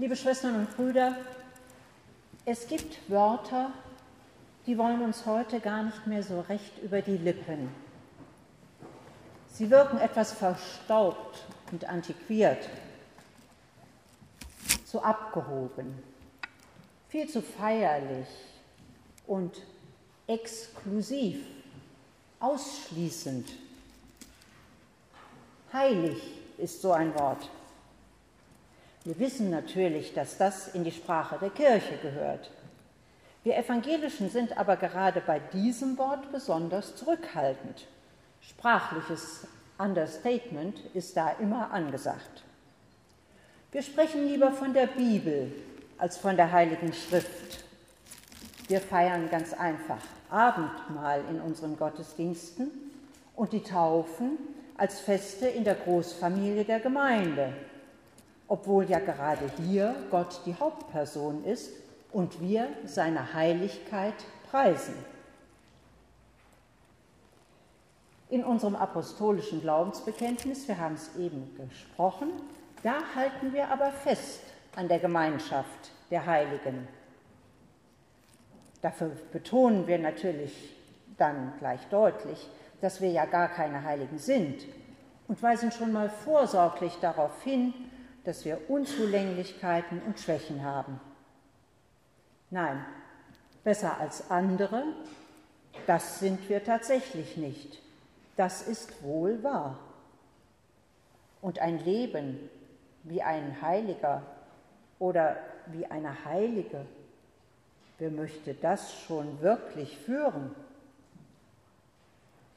Liebe Schwestern und Brüder, es gibt Wörter, die wollen uns heute gar nicht mehr so recht über die Lippen. Sie wirken etwas verstaubt und antiquiert, zu abgehoben, viel zu feierlich und exklusiv, ausschließend. Heilig ist so ein Wort. Wir wissen natürlich, dass das in die Sprache der Kirche gehört. Wir Evangelischen sind aber gerade bei diesem Wort besonders zurückhaltend. Sprachliches Understatement ist da immer angesagt. Wir sprechen lieber von der Bibel als von der Heiligen Schrift. Wir feiern ganz einfach Abendmahl in unseren Gottesdiensten und die Taufen als Feste in der Großfamilie der Gemeinde, obwohl ja gerade hier Gott die Hauptperson ist und wir seine Heiligkeit preisen. In unserem apostolischen Glaubensbekenntnis, wir haben es eben gesprochen, da halten wir aber fest an der Gemeinschaft der Heiligen. Dafür betonen wir natürlich dann gleich deutlich, dass wir ja gar keine Heiligen sind und weisen schon mal vorsorglich darauf hin, dass wir Unzulänglichkeiten und Schwächen haben. Nein, besser als andere, das sind wir tatsächlich nicht. Das ist wohl wahr. Und ein Leben wie ein Heiliger oder wie eine Heilige, wer möchte das schon wirklich führen?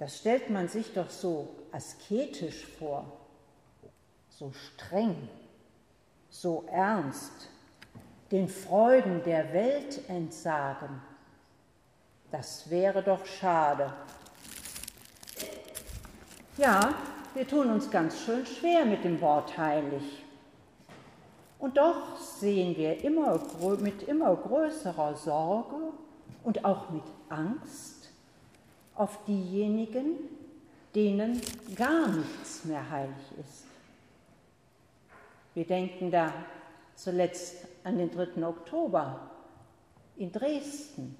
Das stellt man sich doch so asketisch vor, so streng, so ernst, den Freuden der Welt entsagen. Das wäre doch schade. Ja, wir tun uns ganz schön schwer mit dem Wort heilig. Und doch sehen wir immer, mit immer größerer Sorge und auch mit Angst auf diejenigen, denen gar nichts mehr heilig ist. Wir denken da zuletzt an den 3. Oktober in Dresden.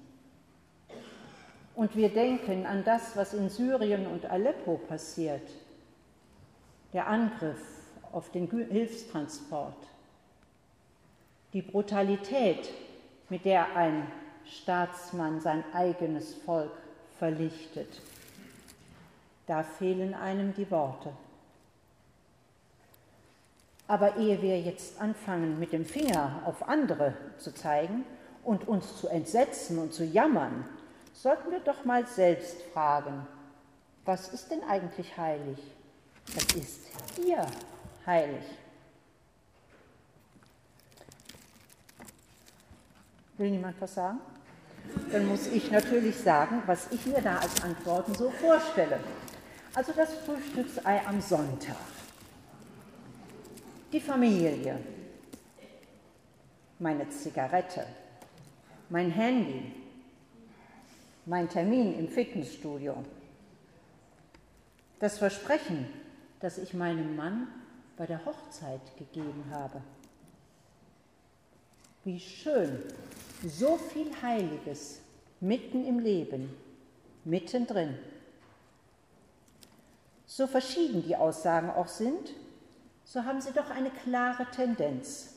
Und wir denken an das, was in Syrien und Aleppo passiert, der Angriff auf den Hilfstransport, die Brutalität, mit der ein Staatsmann sein eigenes Volk verlichtet. Da fehlen einem die Worte. Aber ehe wir jetzt anfangen, mit dem Finger auf andere zu zeigen und uns zu entsetzen und zu jammern, sollten wir doch mal selbst fragen, was ist denn eigentlich heilig? Was ist hier heilig? Will niemand was sagen? Dann muss ich natürlich sagen, was ich mir da als Antworten so vorstelle. Also das Frühstücksei am Sonntag die Familie, meine Zigarette, mein Handy, mein Termin im Fitnessstudio, das Versprechen, das ich meinem Mann bei der Hochzeit gegeben habe. Wie schön, so viel Heiliges mitten im Leben, mittendrin. So verschieden die Aussagen auch sind, so haben sie doch eine klare Tendenz.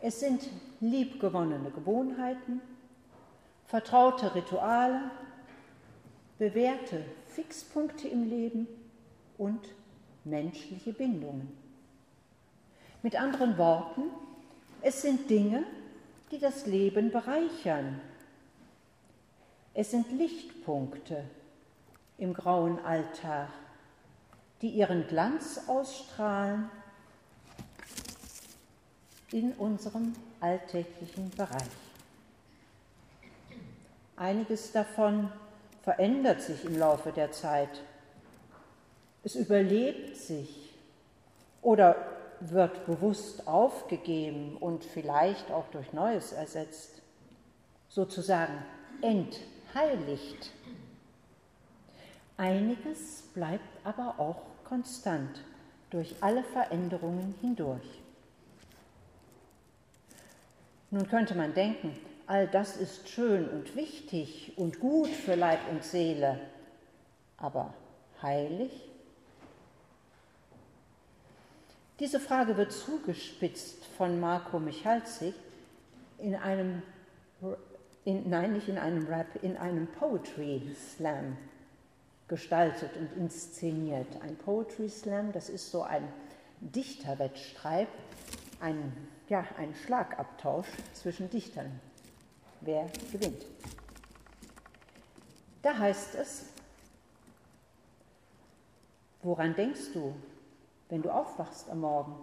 Es sind liebgewonnene Gewohnheiten, vertraute Rituale, bewährte Fixpunkte im Leben und menschliche Bindungen. Mit anderen Worten, es sind Dinge, die das Leben bereichern. Es sind Lichtpunkte im grauen Alltag die ihren Glanz ausstrahlen in unserem alltäglichen Bereich. Einiges davon verändert sich im Laufe der Zeit. Es überlebt sich oder wird bewusst aufgegeben und vielleicht auch durch Neues ersetzt, sozusagen entheiligt. Einiges bleibt aber auch konstant durch alle Veränderungen hindurch. Nun könnte man denken, all das ist schön und wichtig und gut für Leib und Seele, aber heilig? Diese Frage wird zugespitzt von Marco Michalzik in einem, in, nein, nicht in einem Rap, in einem Poetry Slam gestaltet und inszeniert. Ein Poetry Slam, das ist so ein Dichterwettstreit, ein, ja, ein Schlagabtausch zwischen Dichtern. Wer gewinnt? Da heißt es, woran denkst du, wenn du aufwachst am Morgen.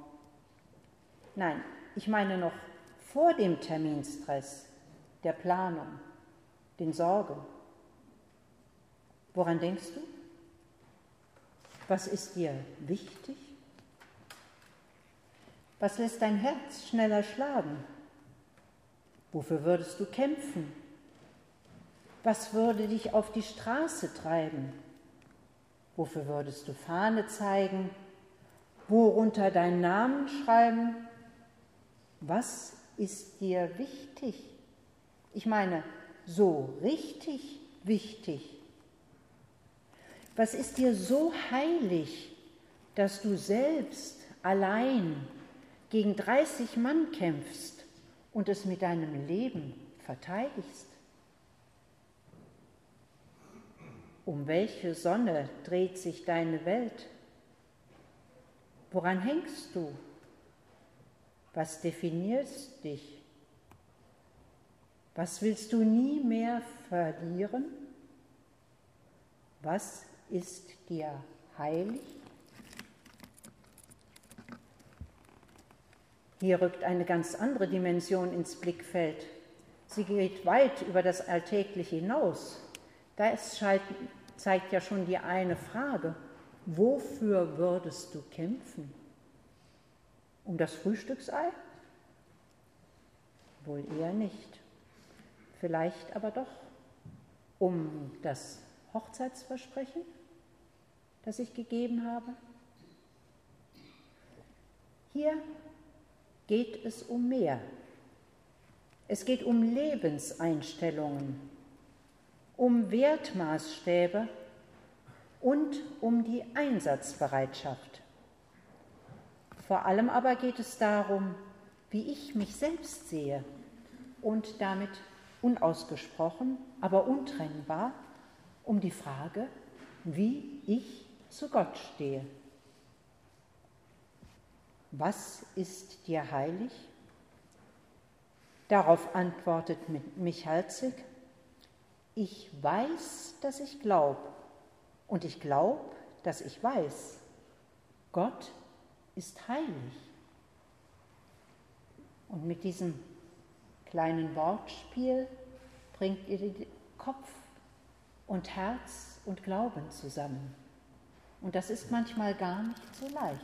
Nein, ich meine noch vor dem Terminstress, der Planung, den Sorgen. Woran denkst du? Was ist dir wichtig? Was lässt dein Herz schneller schlagen? Wofür würdest du kämpfen? Was würde dich auf die Straße treiben? Wofür würdest du Fahne zeigen worunter deinen Namen schreiben. Was ist dir wichtig? Ich meine, so richtig wichtig. Was ist dir so heilig, dass du selbst allein gegen 30 Mann kämpfst und es mit deinem Leben verteidigst? Um welche Sonne dreht sich deine Welt? Woran hängst du? Was definiert dich? Was willst du nie mehr verlieren? Was ist dir heilig? Hier rückt eine ganz andere Dimension ins Blickfeld. Sie geht weit über das Alltägliche hinaus. Das zeigt ja schon die eine Frage. Wofür würdest du kämpfen? Um das Frühstücksei? Wohl eher nicht. Vielleicht aber doch um das Hochzeitsversprechen, das ich gegeben habe. Hier geht es um mehr. Es geht um Lebenseinstellungen, um Wertmaßstäbe, und um die Einsatzbereitschaft. Vor allem aber geht es darum, wie ich mich selbst sehe und damit unausgesprochen, aber untrennbar um die Frage, wie ich zu Gott stehe. Was ist dir heilig? Darauf antwortet Michalzig, ich weiß, dass ich glaube, und ich glaube, dass ich weiß, Gott ist heilig. Und mit diesem kleinen Wortspiel bringt ihr Kopf und Herz und Glauben zusammen. Und das ist manchmal gar nicht so leicht.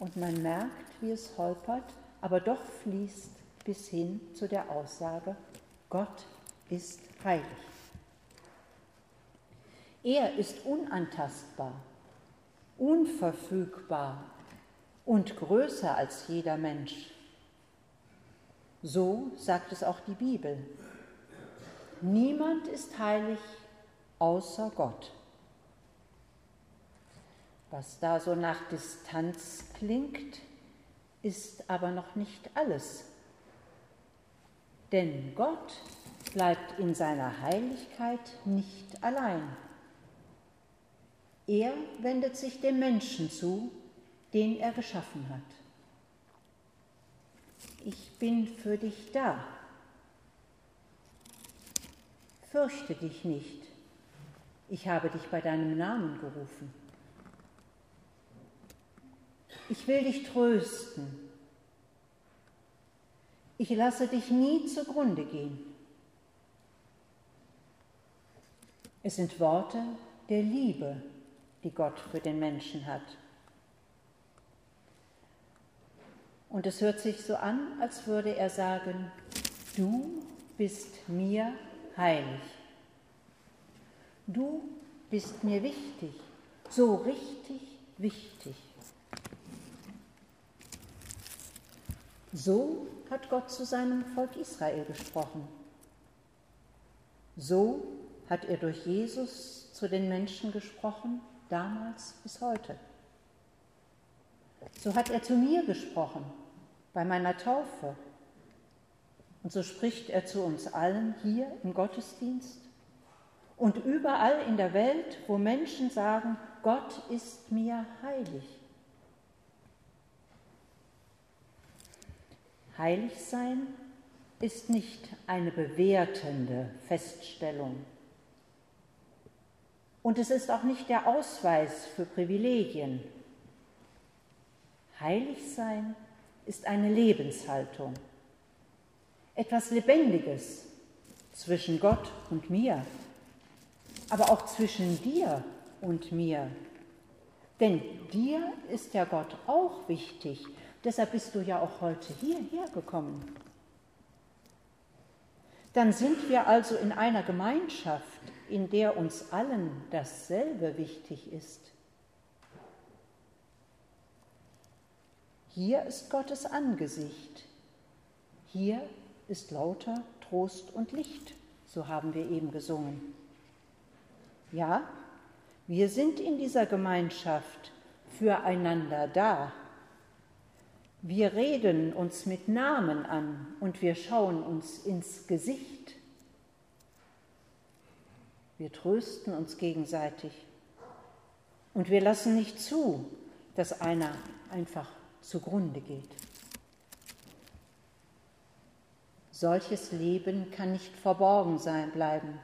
Und man merkt, wie es holpert, aber doch fließt bis hin zu der Aussage, Gott ist heilig. Er ist unantastbar, unverfügbar und größer als jeder Mensch. So sagt es auch die Bibel. Niemand ist heilig außer Gott. Was da so nach Distanz klingt, ist aber noch nicht alles. Denn Gott bleibt in seiner Heiligkeit nicht allein. Er wendet sich dem Menschen zu, den er geschaffen hat. Ich bin für dich da. Fürchte dich nicht. Ich habe dich bei deinem Namen gerufen. Ich will dich trösten. Ich lasse dich nie zugrunde gehen. Es sind Worte der Liebe, die Gott für den Menschen hat. Und es hört sich so an, als würde er sagen, du bist mir heilig. Du bist mir wichtig, so richtig wichtig. So hat Gott zu seinem Volk Israel gesprochen. So hat er durch Jesus zu den Menschen gesprochen, damals bis heute. So hat er zu mir gesprochen bei meiner Taufe. Und so spricht er zu uns allen hier im Gottesdienst und überall in der Welt, wo Menschen sagen, Gott ist mir heilig. Heilig sein ist nicht eine bewertende Feststellung. Und es ist auch nicht der Ausweis für Privilegien. Heilig sein ist eine Lebenshaltung, etwas Lebendiges zwischen Gott und mir, aber auch zwischen dir und mir. Denn dir ist ja Gott auch wichtig, deshalb bist du ja auch heute hierher gekommen. Dann sind wir also in einer Gemeinschaft, in der uns allen dasselbe wichtig ist. Hier ist Gottes Angesicht. Hier ist lauter Trost und Licht, so haben wir eben gesungen. Ja, wir sind in dieser Gemeinschaft füreinander da. Wir reden uns mit Namen an und wir schauen uns ins Gesicht. Wir trösten uns gegenseitig und wir lassen nicht zu, dass einer einfach zugrunde geht. Solches Leben kann nicht verborgen sein bleiben.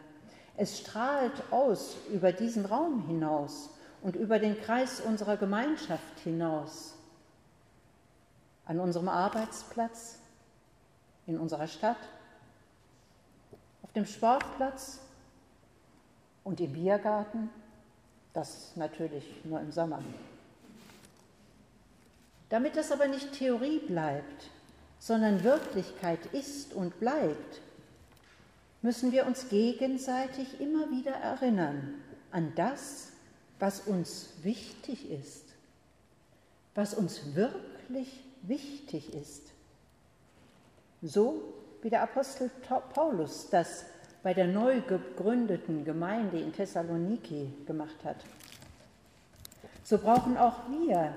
Es strahlt aus über diesen Raum hinaus und über den Kreis unserer Gemeinschaft hinaus. An unserem Arbeitsplatz, in unserer Stadt, auf dem Sportplatz und im Biergarten, das natürlich nur im Sommer. Damit das aber nicht Theorie bleibt, sondern Wirklichkeit ist und bleibt, müssen wir uns gegenseitig immer wieder erinnern an das, was uns wichtig ist, was uns wirklich wichtig ist. So wie der Apostel Paulus das bei der neu gegründeten Gemeinde in Thessaloniki gemacht hat. So brauchen auch wir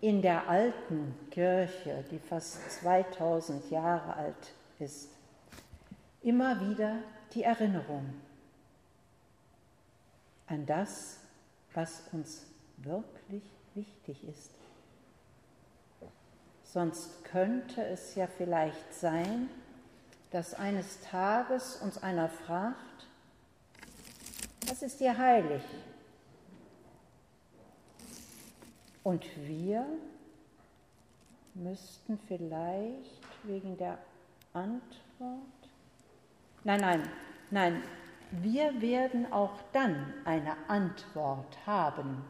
in der alten Kirche, die fast 2000 Jahre alt ist, immer wieder die Erinnerung an das, was uns wirklich wichtig ist. Sonst könnte es ja vielleicht sein, dass eines Tages uns einer fragt, was ist dir heilig? Und wir müssten vielleicht wegen der Antwort, nein, nein, nein, wir werden auch dann eine Antwort haben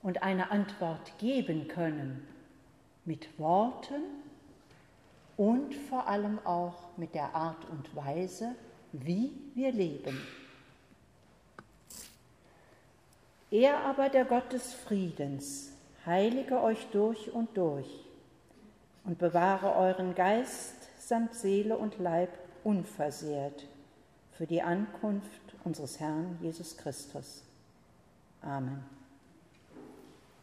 und eine Antwort geben können mit Worten und vor allem auch mit der Art und Weise, wie wir leben. Er aber, der Gott des Friedens, heilige euch durch und durch und bewahre euren Geist samt Seele und Leib unversehrt für die Ankunft unseres Herrn Jesus Christus. Amen.